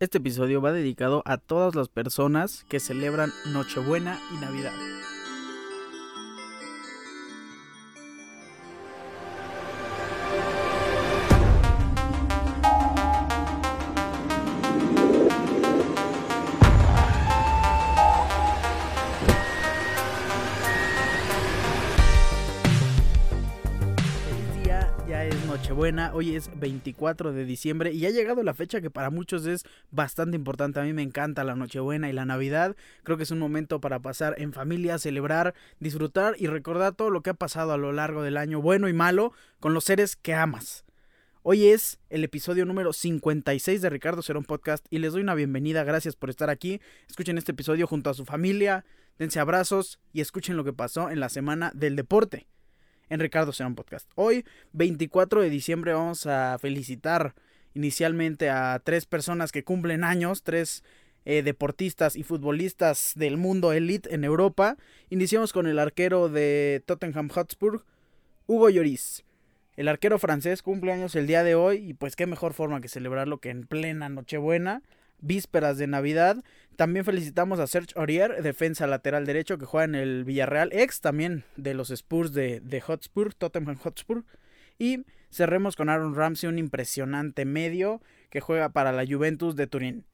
Este episodio va dedicado a todas las personas que celebran Nochebuena y Navidad. Hoy es 24 de diciembre y ha llegado la fecha que para muchos es bastante importante. A mí me encanta la Nochebuena y la Navidad. Creo que es un momento para pasar en familia, celebrar, disfrutar y recordar todo lo que ha pasado a lo largo del año, bueno y malo, con los seres que amas. Hoy es el episodio número 56 de Ricardo Serón Podcast y les doy una bienvenida. Gracias por estar aquí. Escuchen este episodio junto a su familia, dense abrazos y escuchen lo que pasó en la semana del deporte en Ricardo Serón Podcast. Hoy, 24 de diciembre, vamos a felicitar inicialmente a tres personas que cumplen años, tres eh, deportistas y futbolistas del mundo elite en Europa. Iniciamos con el arquero de Tottenham Hotspur, Hugo Lloris. El arquero francés cumple años el día de hoy y pues qué mejor forma que celebrarlo que en plena Nochebuena, vísperas de Navidad. También felicitamos a Serge Aurier, defensa lateral derecho que juega en el Villarreal, ex también de los Spurs de, de Hotspur, Tottenham Hotspur. Y cerremos con Aaron Ramsey, un impresionante medio que juega para la Juventus de Turín.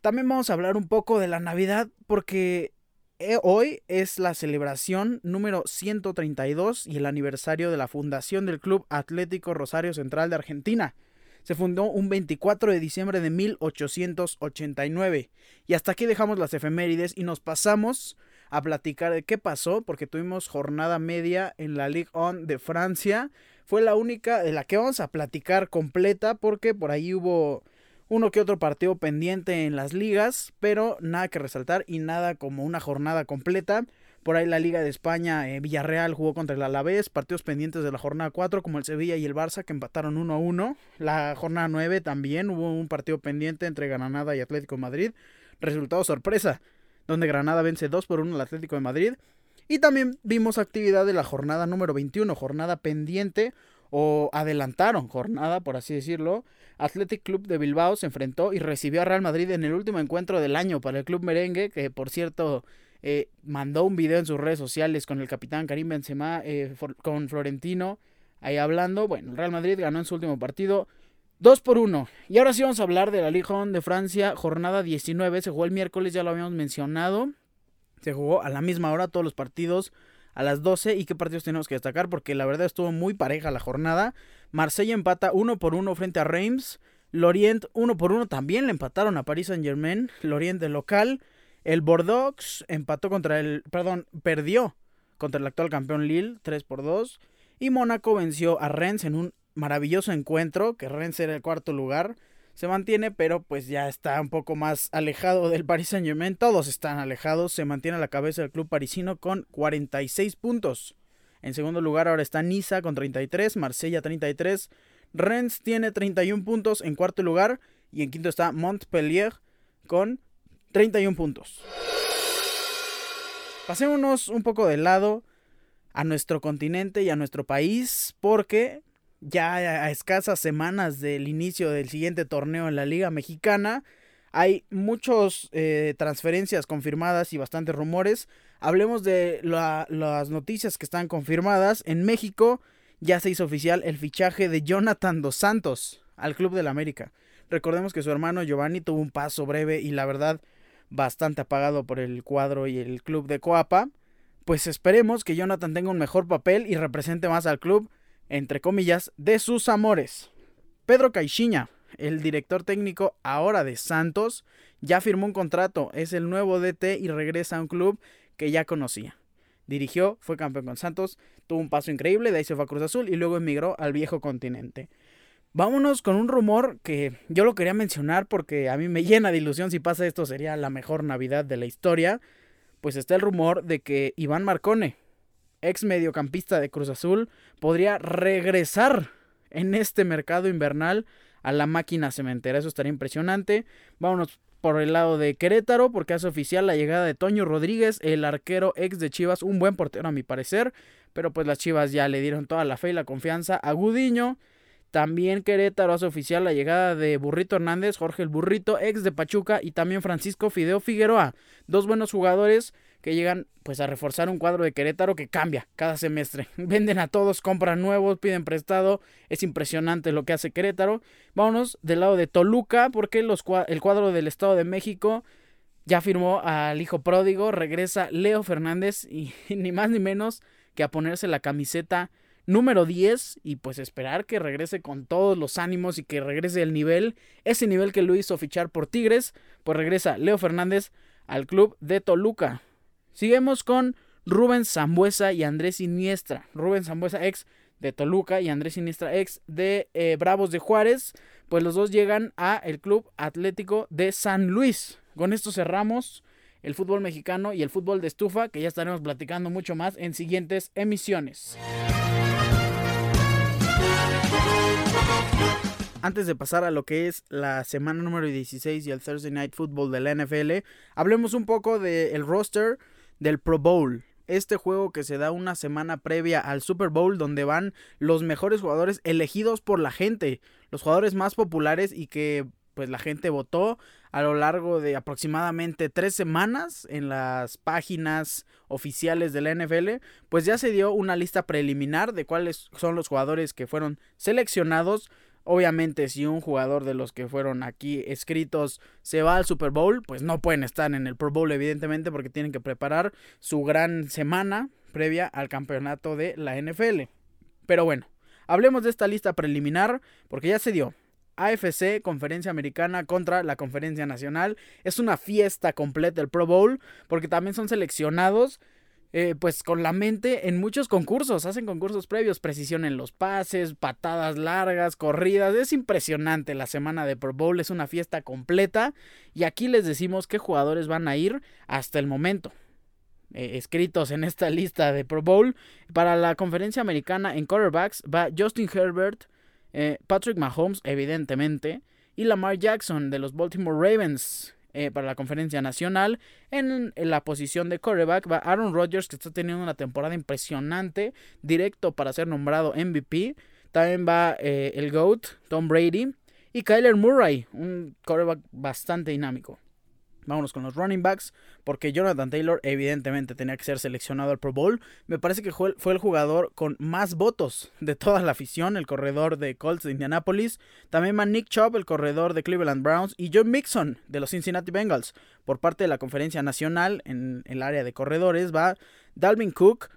También vamos a hablar un poco de la Navidad porque eh, hoy es la celebración número 132 y el aniversario de la fundación del Club Atlético Rosario Central de Argentina. Se fundó un 24 de diciembre de 1889. Y hasta aquí dejamos las efemérides y nos pasamos a platicar de qué pasó, porque tuvimos jornada media en la Ligue 1 de Francia. Fue la única de la que vamos a platicar completa, porque por ahí hubo uno que otro partido pendiente en las ligas, pero nada que resaltar y nada como una jornada completa. Por ahí la Liga de España, eh, Villarreal jugó contra el Alavés, partidos pendientes de la jornada 4 como el Sevilla y el Barça que empataron 1 a 1. La jornada 9 también hubo un partido pendiente entre Granada y Atlético de Madrid. Resultado sorpresa, donde Granada vence 2 por 1 al Atlético de Madrid. Y también vimos actividad de la jornada número 21, jornada pendiente o adelantaron jornada, por así decirlo. Athletic Club de Bilbao se enfrentó y recibió a Real Madrid en el último encuentro del año para el club merengue, que por cierto eh, mandó un video en sus redes sociales con el capitán Karim Benzema, eh, con Florentino, ahí hablando. Bueno, el Real Madrid ganó en su último partido 2 por 1. Y ahora sí vamos a hablar de la Ligue 1 de Francia, jornada 19, se jugó el miércoles, ya lo habíamos mencionado. Se jugó a la misma hora todos los partidos a las 12 y qué partidos tenemos que destacar porque la verdad estuvo muy pareja la jornada. Marsella empata 1 por 1 frente a Reims. Lorient 1 por 1 también le empataron a Paris Saint Germain. Lorient de local. El Bordeaux empató contra el. Perdón, perdió contra el actual campeón Lille 3 por 2. Y Mónaco venció a Rennes en un maravilloso encuentro. Que Rennes era el cuarto lugar. Se mantiene, pero pues ya está un poco más alejado del Paris Saint Germain. Todos están alejados. Se mantiene a la cabeza del club parisino con 46 puntos. En segundo lugar ahora está Niza con 33, Marsella 33, Rennes tiene 31 puntos en cuarto lugar y en quinto está Montpellier con 31 puntos. Pasémonos un poco de lado a nuestro continente y a nuestro país porque ya a escasas semanas del inicio del siguiente torneo en la Liga Mexicana hay muchas eh, transferencias confirmadas y bastantes rumores. Hablemos de la, las noticias que están confirmadas. En México ya se hizo oficial el fichaje de Jonathan Dos Santos al Club del América. Recordemos que su hermano Giovanni tuvo un paso breve y la verdad bastante apagado por el cuadro y el club de Coapa. Pues esperemos que Jonathan tenga un mejor papel y represente más al club, entre comillas, de sus amores. Pedro Caixinha, el director técnico ahora de Santos, ya firmó un contrato, es el nuevo DT y regresa a un club que ya conocía. Dirigió, fue campeón con Santos, tuvo un paso increíble, de ahí se fue a Cruz Azul y luego emigró al viejo continente. Vámonos con un rumor que yo lo quería mencionar porque a mí me llena de ilusión si pasa esto sería la mejor Navidad de la historia. Pues está el rumor de que Iván Marcone, ex mediocampista de Cruz Azul, podría regresar en este mercado invernal a la máquina cementera. Eso estaría impresionante. Vámonos por el lado de Querétaro, porque hace oficial la llegada de Toño Rodríguez, el arquero ex de Chivas, un buen portero a mi parecer, pero pues las Chivas ya le dieron toda la fe y la confianza a Gudiño. También Querétaro hace oficial la llegada de Burrito Hernández, Jorge el Burrito, ex de Pachuca, y también Francisco Fideo Figueroa. Dos buenos jugadores que llegan pues a reforzar un cuadro de Querétaro que cambia cada semestre. Venden a todos, compran nuevos, piden prestado. Es impresionante lo que hace Querétaro. Vámonos del lado de Toluca porque el cuadro del Estado de México ya firmó al hijo pródigo. Regresa Leo Fernández y ni más ni menos que a ponerse la camiseta número 10 y pues esperar que regrese con todos los ánimos y que regrese el nivel, ese nivel que lo hizo fichar por Tigres, pues regresa Leo Fernández al club de Toluca. Seguimos con Rubén Zambuesa y Andrés Siniestra. Rubén Zambuesa, ex de Toluca, y Andrés Siniestra, ex de eh, Bravos de Juárez. Pues los dos llegan a el Club Atlético de San Luis. Con esto cerramos el fútbol mexicano y el fútbol de estufa, que ya estaremos platicando mucho más en siguientes emisiones. Antes de pasar a lo que es la semana número 16 y el Thursday Night Football de la NFL, hablemos un poco del roster del Pro Bowl. Este juego que se da una semana previa al Super Bowl donde van los mejores jugadores elegidos por la gente, los jugadores más populares y que pues la gente votó a lo largo de aproximadamente tres semanas en las páginas oficiales de la NFL, pues ya se dio una lista preliminar de cuáles son los jugadores que fueron seleccionados Obviamente, si un jugador de los que fueron aquí escritos se va al Super Bowl, pues no pueden estar en el Pro Bowl, evidentemente, porque tienen que preparar su gran semana previa al campeonato de la NFL. Pero bueno, hablemos de esta lista preliminar, porque ya se dio. AFC, Conferencia Americana contra la Conferencia Nacional. Es una fiesta completa el Pro Bowl, porque también son seleccionados eh, pues con la mente en muchos concursos. Hacen concursos previos, precisión en los pases, patadas largas, corridas. Es impresionante la semana de Pro Bowl, es una fiesta completa. Y aquí les decimos qué jugadores van a ir hasta el momento. Eh, escritos en esta lista de Pro Bowl. Para la conferencia americana en quarterbacks va Justin Herbert, eh, Patrick Mahomes, evidentemente, y Lamar Jackson de los Baltimore Ravens. Eh, para la conferencia nacional. En, la posición de quarterback va Aaron Rodgers, que está teniendo una temporada impresionante, directo para ser nombrado MVP. También va eh, el GOAT, Tom Brady. Y Kyler Murray, un quarterback bastante dinámico. Vámonos con los running backs, porque Jonathan Taylor evidentemente tenía que ser seleccionado al Pro Bowl. Me parece que fue el jugador con más votos de toda la afición, el corredor de Colts de Indianapolis. También va Nick Chubb, el corredor de Cleveland Browns, y John Mixon de los Cincinnati Bengals. Por parte de la conferencia nacional, en el área de corredores, va Dalvin Cook,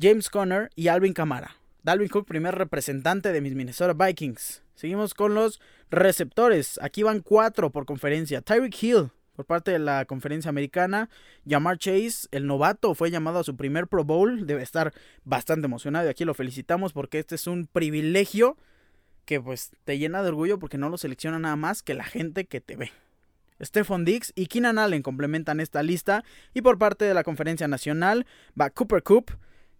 James Conner y Alvin Kamara. Dalvin Cook, primer representante de mis Minnesota Vikings. Seguimos con los receptores. Aquí van cuatro por conferencia. Tyreek Hill, por parte de la conferencia americana. Jamar Chase, el novato, fue llamado a su primer Pro Bowl. Debe estar bastante emocionado y aquí lo felicitamos porque este es un privilegio que pues te llena de orgullo porque no lo selecciona nada más que la gente que te ve. Stephon Dix y Keenan Allen complementan esta lista y por parte de la conferencia nacional va Cooper Coop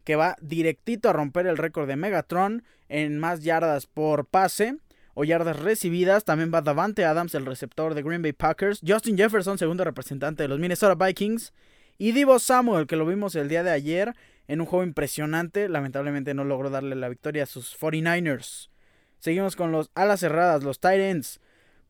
que va directito a romper el récord de Megatron en más yardas por pase o yardas recibidas. También va Davante Adams, el receptor de Green Bay Packers. Justin Jefferson, segundo representante de los Minnesota Vikings. Y Divo Samuel, que lo vimos el día de ayer en un juego impresionante. Lamentablemente no logró darle la victoria a sus 49ers. Seguimos con los alas cerradas, los tight ends.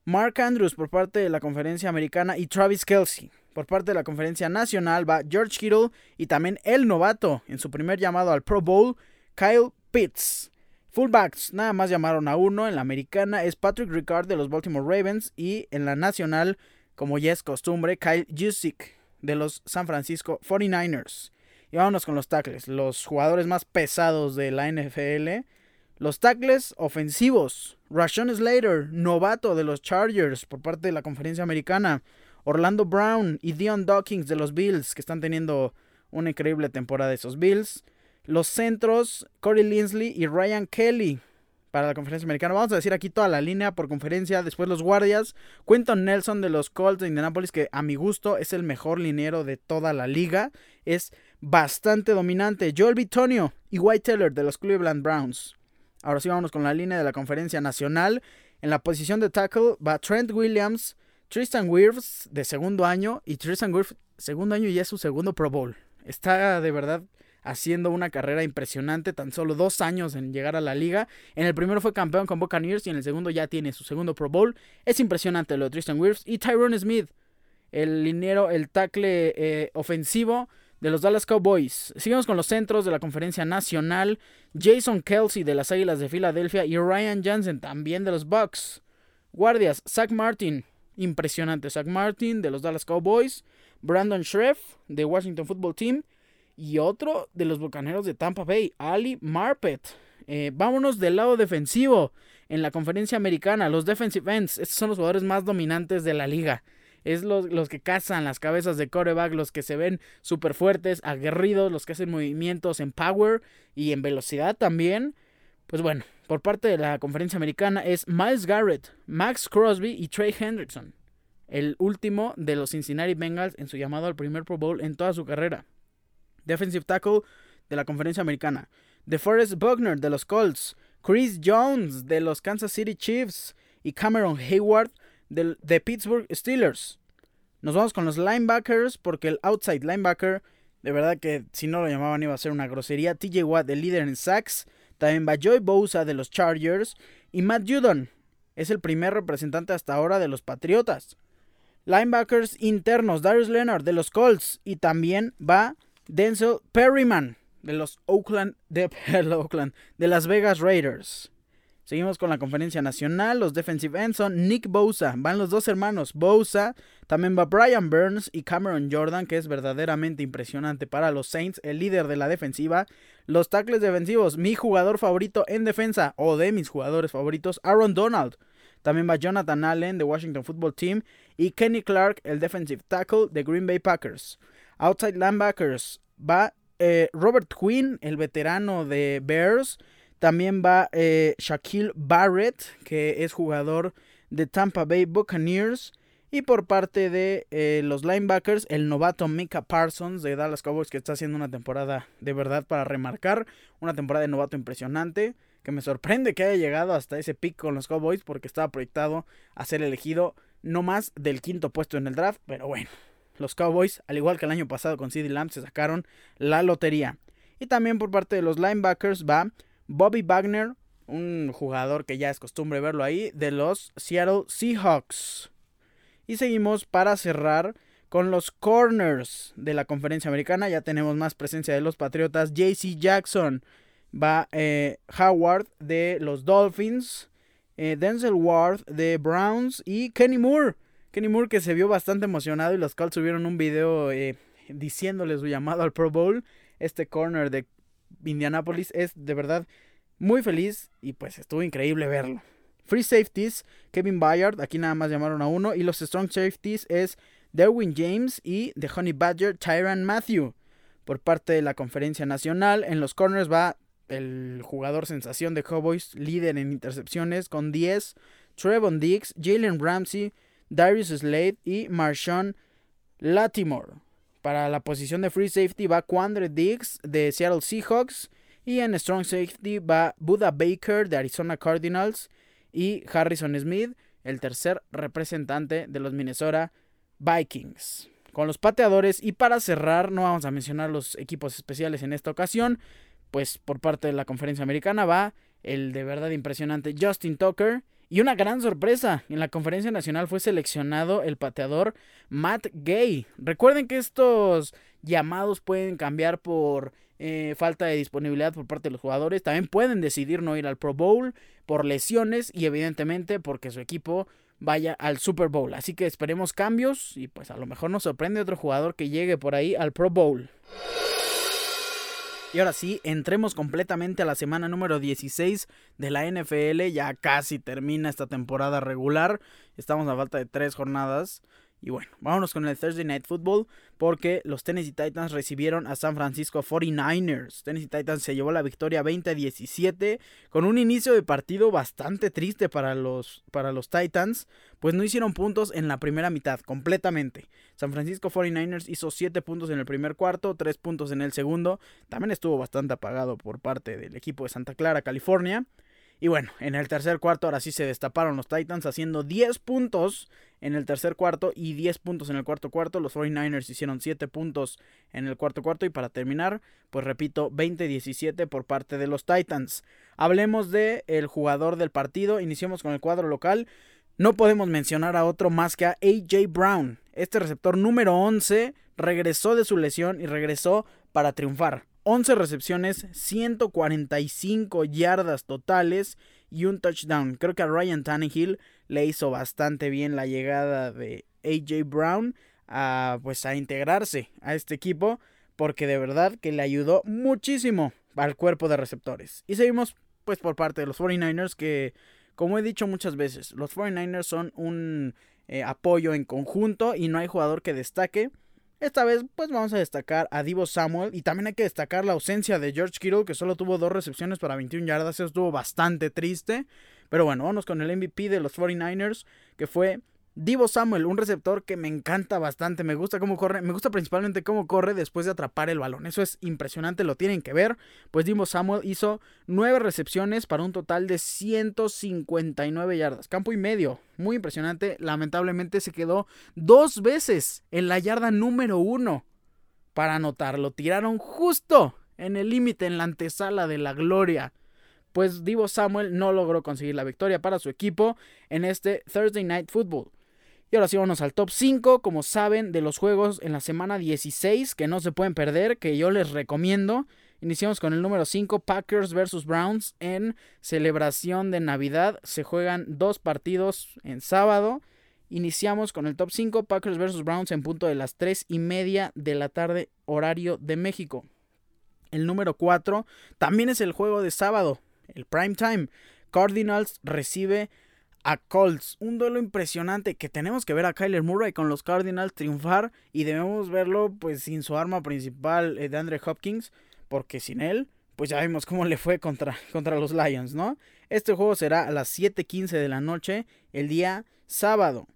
Mark Andrews por parte de la conferencia americana y Travis Kelsey. Por parte de la conferencia nacional va George Kittle y también el novato en su primer llamado al Pro Bowl, Kyle Pitts. Fullbacks, nada más llamaron a uno. En la americana es Patrick Ricard de los Baltimore Ravens. Y en la nacional, como ya es costumbre, Kyle Jusic de los San Francisco 49ers. Y vámonos con los tackles, los jugadores más pesados de la NFL. Los tackles ofensivos. Rashon Slater, novato de los Chargers por parte de la conferencia americana. Orlando Brown y Dion Dawkins de los Bills, que están teniendo una increíble temporada de esos Bills. Los centros, Corey Linsley y Ryan Kelly para la conferencia americana. Vamos a decir aquí toda la línea por conferencia. Después los guardias. Quentin Nelson de los Colts de Indianapolis, que a mi gusto es el mejor liniero de toda la liga. Es bastante dominante. Joel Bitonio y White Taylor de los Cleveland Browns. Ahora sí vamos con la línea de la conferencia nacional. En la posición de tackle va Trent Williams, Tristan Wirfs de segundo año. Y Tristan Wirfs, segundo año y es su segundo Pro Bowl. Está de verdad haciendo una carrera impresionante, tan solo dos años en llegar a la liga. En el primero fue campeón con Buccaneers y en el segundo ya tiene su segundo Pro Bowl. Es impresionante lo de Tristan Wirfs y Tyrone Smith, el liniero, el tackle eh, ofensivo de los Dallas Cowboys. Seguimos con los centros de la conferencia nacional. Jason Kelsey de las Águilas de Filadelfia y Ryan Jansen también de los Bucks. Guardias, Zach Martin, impresionante Zach Martin de los Dallas Cowboys. Brandon Schreff de Washington Football Team. Y otro de los Bucaneros de Tampa Bay, Ali Marpet. Eh, vámonos del lado defensivo. En la conferencia americana, los defensive ends. Estos son los jugadores más dominantes de la liga es los, que cazan las cabezas de coreback, los que se ven súper fuertes, aguerridos, los que hacen movimientos en power y en velocidad también. Pues bueno, por parte de la conferencia americana es Miles Garrett, Max Crosby y Trey Hendrickson, el último de los Cincinnati Bengals en su llamado al primer Pro Bowl en toda su carrera. Defensive tackle de la conferencia americana. DeForest Buckner de los Colts, Chris Jones de los Kansas City Chiefs y Cameron Hayward de, Pittsburgh Steelers. Nos vamos con los linebackers porque el outside linebacker, de verdad que si no lo llamaban iba a ser una grosería. TJ Watt, el líder en sacks. También va Joy Bosa de los Chargers. Y Matt Judon es el primer representante hasta ahora de los Patriotas. Linebackers internos, Darius Leonard de los Colts. Y también va Denzel Perryman de los Oakland, de, Oakland, de Las Vegas Raiders. Seguimos con la conferencia nacional. Los defensive ends son Nick Bosa. Van los dos hermanos Bosa. También va Brian Burns y Cameron Jordan, que es verdaderamente impresionante para los Saints, el líder de la defensiva. Los tackles defensivos, mi jugador favorito en defensa, o de mis jugadores favoritos, Aaron Donald. También va Jonathan Allen de Washington Football Team y Kenny Clark, el defensive tackle de Green Bay Packers. Outside linebackers va eh, Robert Quinn, el veterano de Bears. También va eh, Shaquille Barrett, que es jugador de Tampa Bay Buccaneers. Y por parte de eh, los linebackers, el novato Mika Parsons de Dallas Cowboys, que está haciendo una temporada de verdad para remarcar. Una temporada de novato impresionante. Que me sorprende que haya llegado hasta ese pick con los Cowboys, porque estaba proyectado a ser elegido no más del quinto puesto en el draft. Pero bueno, los Cowboys, al igual que el año pasado con CD Lamb, se sacaron la lotería. Y también por parte de los linebackers va Bobby Wagner, un jugador que ya es costumbre verlo ahí, de los Seattle Seahawks. Y seguimos para cerrar con los corners de la conferencia americana. Ya tenemos más presencia de los Patriotas. JC Jackson va eh, Howard de los Dolphins. Eh, Denzel Ward de Browns y Kenny Moore. Kenny Moore que se vio bastante emocionado y los Colts subieron un video eh, diciéndole su llamado al Pro Bowl. Este corner de Indianapolis es de verdad muy feliz y pues estuvo increíble verlo. Free safeties, Kevin Bayard, aquí nada más llamaron a uno. Y los strong safeties es Derwin James y The Honey Badger, Tyran Matthew. Por parte de la conferencia nacional, en los corners va el jugador sensación de Cowboys, líder en intercepciones con 10, Trevon Diggs, Jalen Ramsey, Darius Slade y Marshawn Latimore. Para la posición de free safety va Quandre Diggs de Seattle Seahawks. Y en strong safety va Buda Baker de Arizona Cardinals. Y Harrison Smith, el tercer representante de los Minnesota Vikings. Con los pateadores. Y para cerrar, no vamos a mencionar los equipos especiales en esta ocasión. Pues por parte de la conferencia americana va el de verdad impresionante Justin Tucker y una gran sorpresa, en la conferencia nacional fue seleccionado el pateador Matt Gay. Recuerden que estos llamados pueden cambiar por eh, falta de disponibilidad por parte de los jugadores. También pueden decidir no ir al Pro Bowl por lesiones y evidentemente porque su equipo vaya al Super Bowl. Así que esperemos cambios y pues a lo mejor nos sorprende otro jugador que llegue por ahí al Pro Bowl. Y ahora sí, entremos completamente a la semana número 16 de la NFL. Ya casi termina esta temporada regular. Estamos a falta de tres jornadas. Y bueno, vámonos con el Thursday Night Football porque los Tennessee Titans recibieron a San Francisco 49ers. Tennessee Titans se llevó la victoria 20 17 con un inicio de partido bastante triste para los, para los Titans, pues no hicieron puntos en la primera mitad completamente. San Francisco 49ers hizo 7 puntos en el primer cuarto, 3 puntos en el segundo. También estuvo bastante apagado por parte del equipo de Santa Clara, California. Y bueno, en el tercer cuarto ahora sí se destaparon los Titans haciendo 10 puntos en el tercer cuarto y 10 puntos en el cuarto cuarto. Los 49ers hicieron 7 puntos en el cuarto cuarto y para terminar, pues repito, 20-17 por parte de los Titans. Hablemos de el jugador del partido. Iniciamos con el cuadro local. No podemos mencionar a otro más que a AJ Brown. Este receptor número 11 regresó de su lesión y regresó para triunfar. 11 recepciones, 145 yardas totales y un touchdown. Creo que a Ryan Tannehill le hizo bastante bien la llegada de AJ Brown a pues a integrarse a este equipo porque de verdad que le ayudó muchísimo al cuerpo de receptores. Y seguimos pues por parte de los 49ers que como he dicho muchas veces, los 49ers son un eh, apoyo en conjunto y no hay jugador que destaque. Esta vez, pues vamos a destacar a Divo Samuel y también hay que destacar la ausencia de George Kittle, que solo tuvo dos recepciones para 21 yardas. Eso estuvo bastante triste. Pero bueno, vamos con el MVP de los 49ers, que fue Divo Samuel, un receptor que me encanta bastante, me gusta cómo corre, me gusta principalmente cómo corre después de atrapar el balón. Eso es impresionante, lo tienen que ver. Pues Divo Samuel hizo nueve recepciones para un total de 159 yardas, campo y medio. Muy impresionante, lamentablemente se quedó dos veces en la yarda número uno para anotar. Lo tiraron justo en el límite, en la antesala de la gloria pues Divo Samuel no logró conseguir la victoria para su equipo en este Thursday Night Football. Y ahora sí vamos al top 5, como saben, de los juegos en la semana 16 que no se pueden perder, que yo les recomiendo. Iniciamos con el número 5, Packers vs. Browns en celebración de Navidad. Se juegan dos partidos en sábado. Iniciamos con el top 5, Packers vs. Browns en punto de las 3 y media de la tarde, horario de México. El número 4 también es el juego de sábado, el prime time. Cardinals recibe a Colts. Un duelo impresionante que tenemos que ver a Kyler Murray con los Cardinals triunfar y debemos verlo pues sin su arma principal eh, de Andre Hopkins porque sin él pues ya vimos cómo le fue contra, contra los Lions, ¿no? Este juego será a las 7:15 de la noche el día sábado.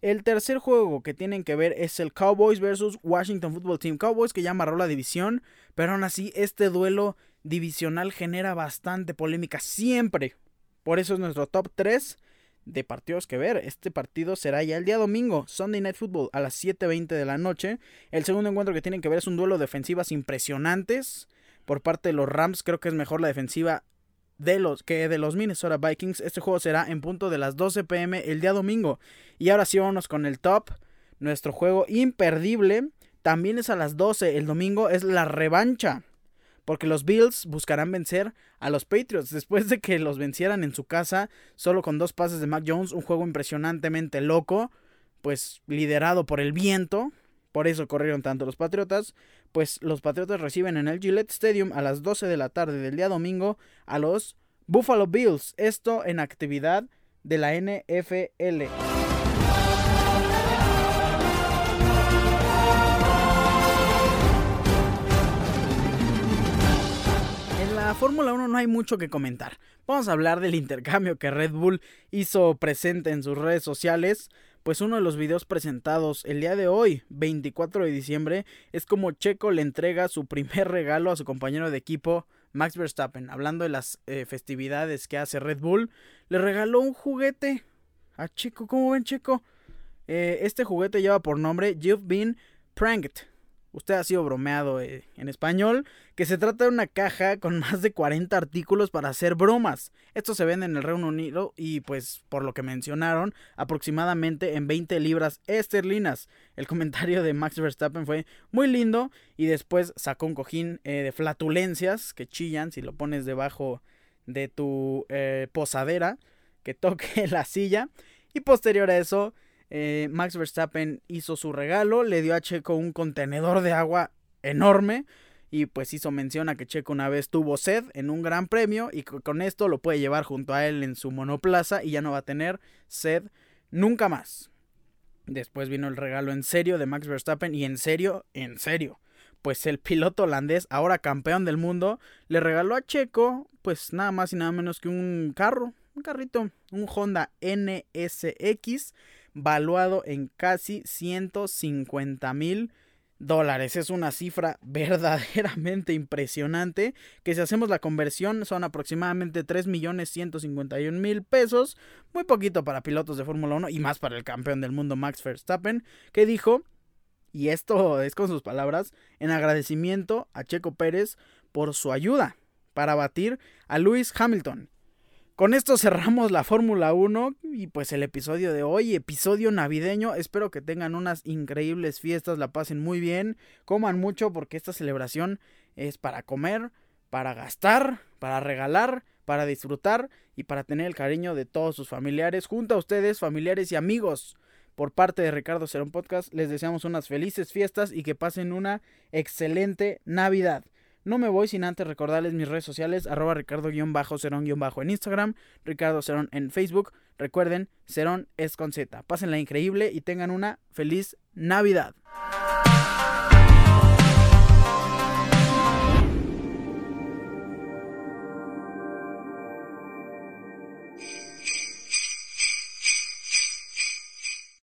El tercer juego que tienen que ver es el Cowboys versus Washington Football Team. Cowboys que ya amarró la división, pero aún así este duelo divisional genera bastante polémica siempre. Por eso es nuestro top 3 de partidos que ver. Este partido será ya el día domingo, Sunday Night Football, a las 7.20 de la noche. El segundo encuentro que tienen que ver es un duelo de defensivas impresionantes. Por parte de los Rams, creo que es mejor la defensiva de los que de los Minnesota Vikings. Este juego será en punto de las 12 pm el día domingo. Y ahora sí vamos con el top. Nuestro juego imperdible. También es a las 12 el domingo. Es la revancha porque los Bills buscarán vencer a los Patriots después de que los vencieran en su casa solo con dos pases de Mac Jones, un juego impresionantemente loco, pues liderado por el viento, por eso corrieron tanto los Patriotas, pues los Patriotas reciben en el Gillette Stadium a las 12 de la tarde del día domingo a los Buffalo Bills, esto en actividad de la NFL. Fórmula 1 no hay mucho que comentar. Vamos a hablar del intercambio que Red Bull hizo presente en sus redes sociales. Pues uno de los videos presentados el día de hoy, 24 de diciembre, es como Checo le entrega su primer regalo a su compañero de equipo, Max Verstappen. Hablando de las eh, festividades que hace Red Bull, le regaló un juguete a Checo. ¿Cómo ven, Checo? Eh, este juguete lleva por nombre You've Been Pranked usted ha sido bromeado eh, en español, que se trata de una caja con más de 40 artículos para hacer bromas. Esto se vende en el Reino Unido y pues por lo que mencionaron, aproximadamente en 20 libras esterlinas. El comentario de Max Verstappen fue muy lindo y después sacó un cojín eh, de flatulencias que chillan si lo pones debajo de tu eh, posadera, que toque la silla. Y posterior a eso, eh, Max Verstappen hizo su regalo, le dio a Checo un contenedor de agua enorme y pues hizo mención a que Checo una vez tuvo sed en un gran premio y con esto lo puede llevar junto a él en su monoplaza y ya no va a tener sed nunca más. Después vino el regalo en serio de Max Verstappen y en serio, en serio. Pues el piloto holandés, ahora campeón del mundo, le regaló a Checo pues nada más y nada menos que un carro, un carrito, un Honda NSX valuado en casi 150 mil dólares. Es una cifra verdaderamente impresionante. Que si hacemos la conversión son aproximadamente 3 millones 151 mil pesos. Muy poquito para pilotos de Fórmula 1 y más para el campeón del mundo Max Verstappen. Que dijo, y esto es con sus palabras, en agradecimiento a Checo Pérez por su ayuda para batir a Lewis Hamilton. Con esto cerramos la Fórmula 1 y pues el episodio de hoy, episodio navideño. Espero que tengan unas increíbles fiestas, la pasen muy bien, coman mucho porque esta celebración es para comer, para gastar, para regalar, para disfrutar y para tener el cariño de todos sus familiares. Junto a ustedes, familiares y amigos, por parte de Ricardo Cerón Podcast, les deseamos unas felices fiestas y que pasen una excelente Navidad. No me voy sin antes recordarles mis redes sociales, arroba ricardo-cerón-en Instagram, Ricardo Cerón en Facebook. Recuerden, Cerón es con Z. Pásenla increíble y tengan una feliz Navidad.